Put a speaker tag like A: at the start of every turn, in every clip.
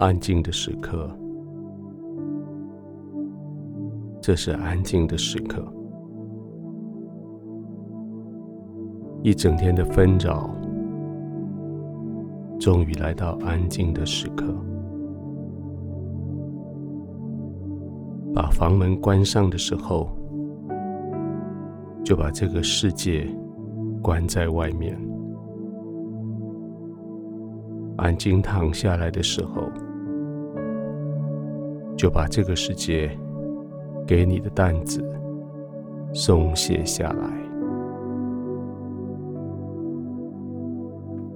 A: 安静的时刻，这是安静的时刻。一整天的纷扰，终于来到安静的时刻。把房门关上的时候，就把这个世界关在外面。安静躺下来的时候，就把这个世界给你的担子松懈下来。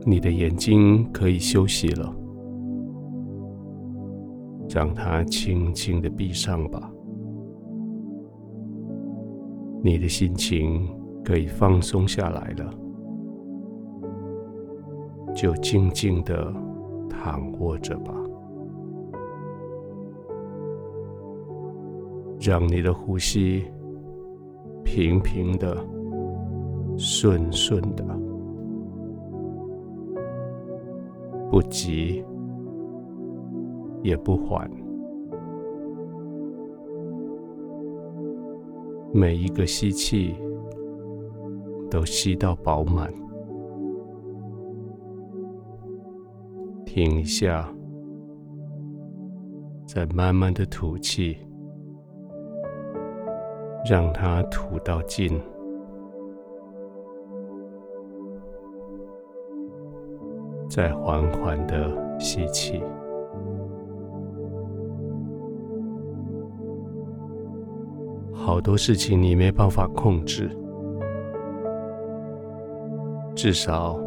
A: 你的眼睛可以休息了，让它轻轻的闭上吧。你的心情可以放松下来了，就静静的躺卧着吧。让你的呼吸平平的、顺顺的，不急也不缓。每一个吸气都吸到饱满，停一下，再慢慢的吐气。让它吐到尽，再缓缓的吸气。好多事情你没办法控制，至少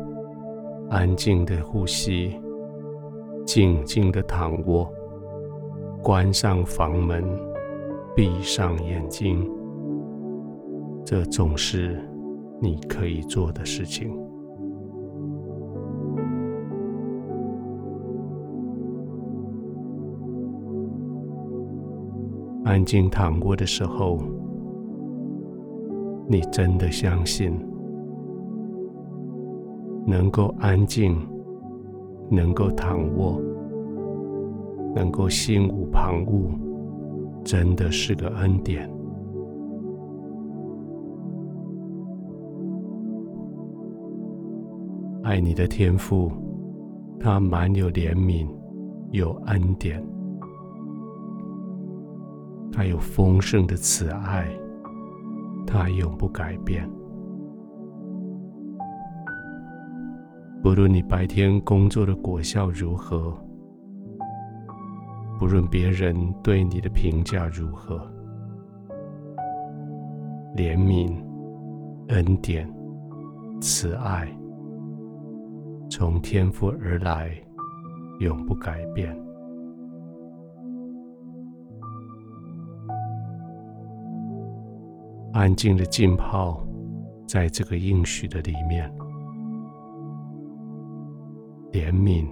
A: 安静的呼吸，静静的躺卧，关上房门，闭上眼睛。这总是你可以做的事情。安静躺卧的时候，你真的相信能够安静，能够躺卧，能够心无旁骛，真的是个恩典。爱你的天父，他满有怜悯，有恩典，他有丰盛的慈爱，他永不改变。不论你白天工作的果效如何，不论别人对你的评价如何，怜悯、恩典、慈爱。从天父而来，永不改变。安静的浸泡在这个应许的里面，怜悯、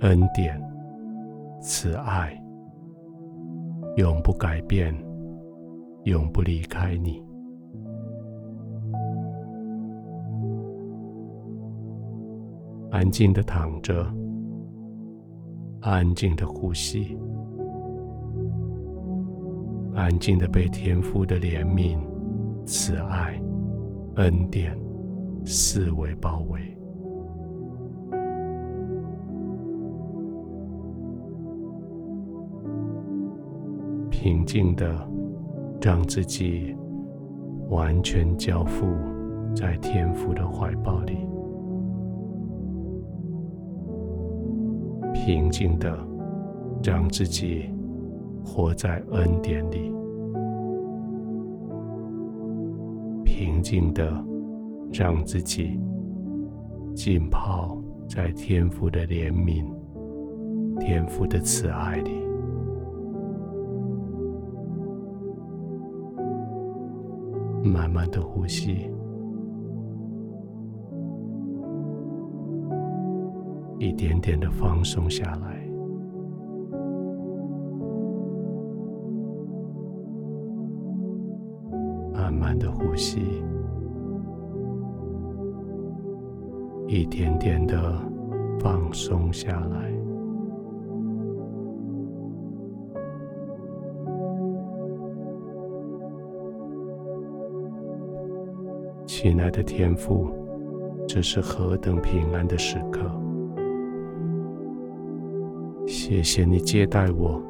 A: 恩典、慈爱，永不改变，永不离开你。安静的躺着，安静的呼吸，安静的被天父的怜悯、慈爱、恩典四围包围，平静的让自己完全交付在天父的怀抱里。平静的，让自己活在恩典里；平静的，让自己浸泡在天父的怜悯、天父的慈爱里。慢慢的呼吸。一点点的放松下来。慢慢的呼吸。一点点的放松下来。亲爱的天父这是何等平安的时刻。谢谢你接待我，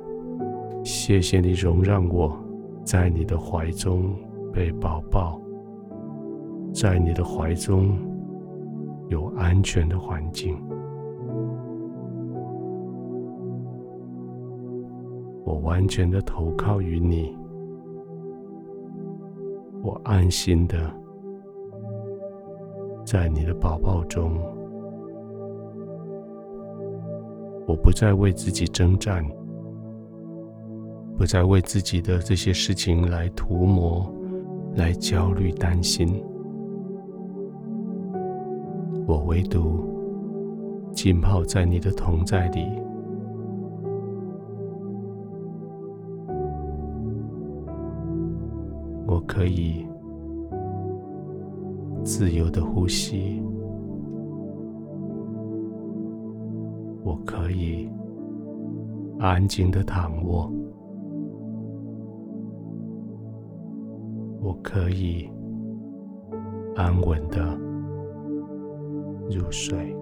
A: 谢谢你容让我在你的怀中被抱抱，在你的怀中有安全的环境。我完全的投靠于你，我安心的。在你的宝宝中，我不再为自己征战，不再为自己的这些事情来涂抹、来焦虑、担心。我唯独浸泡在你的同在里，我可以。自由的呼吸，我可以安静的躺卧，我可以安稳的入睡。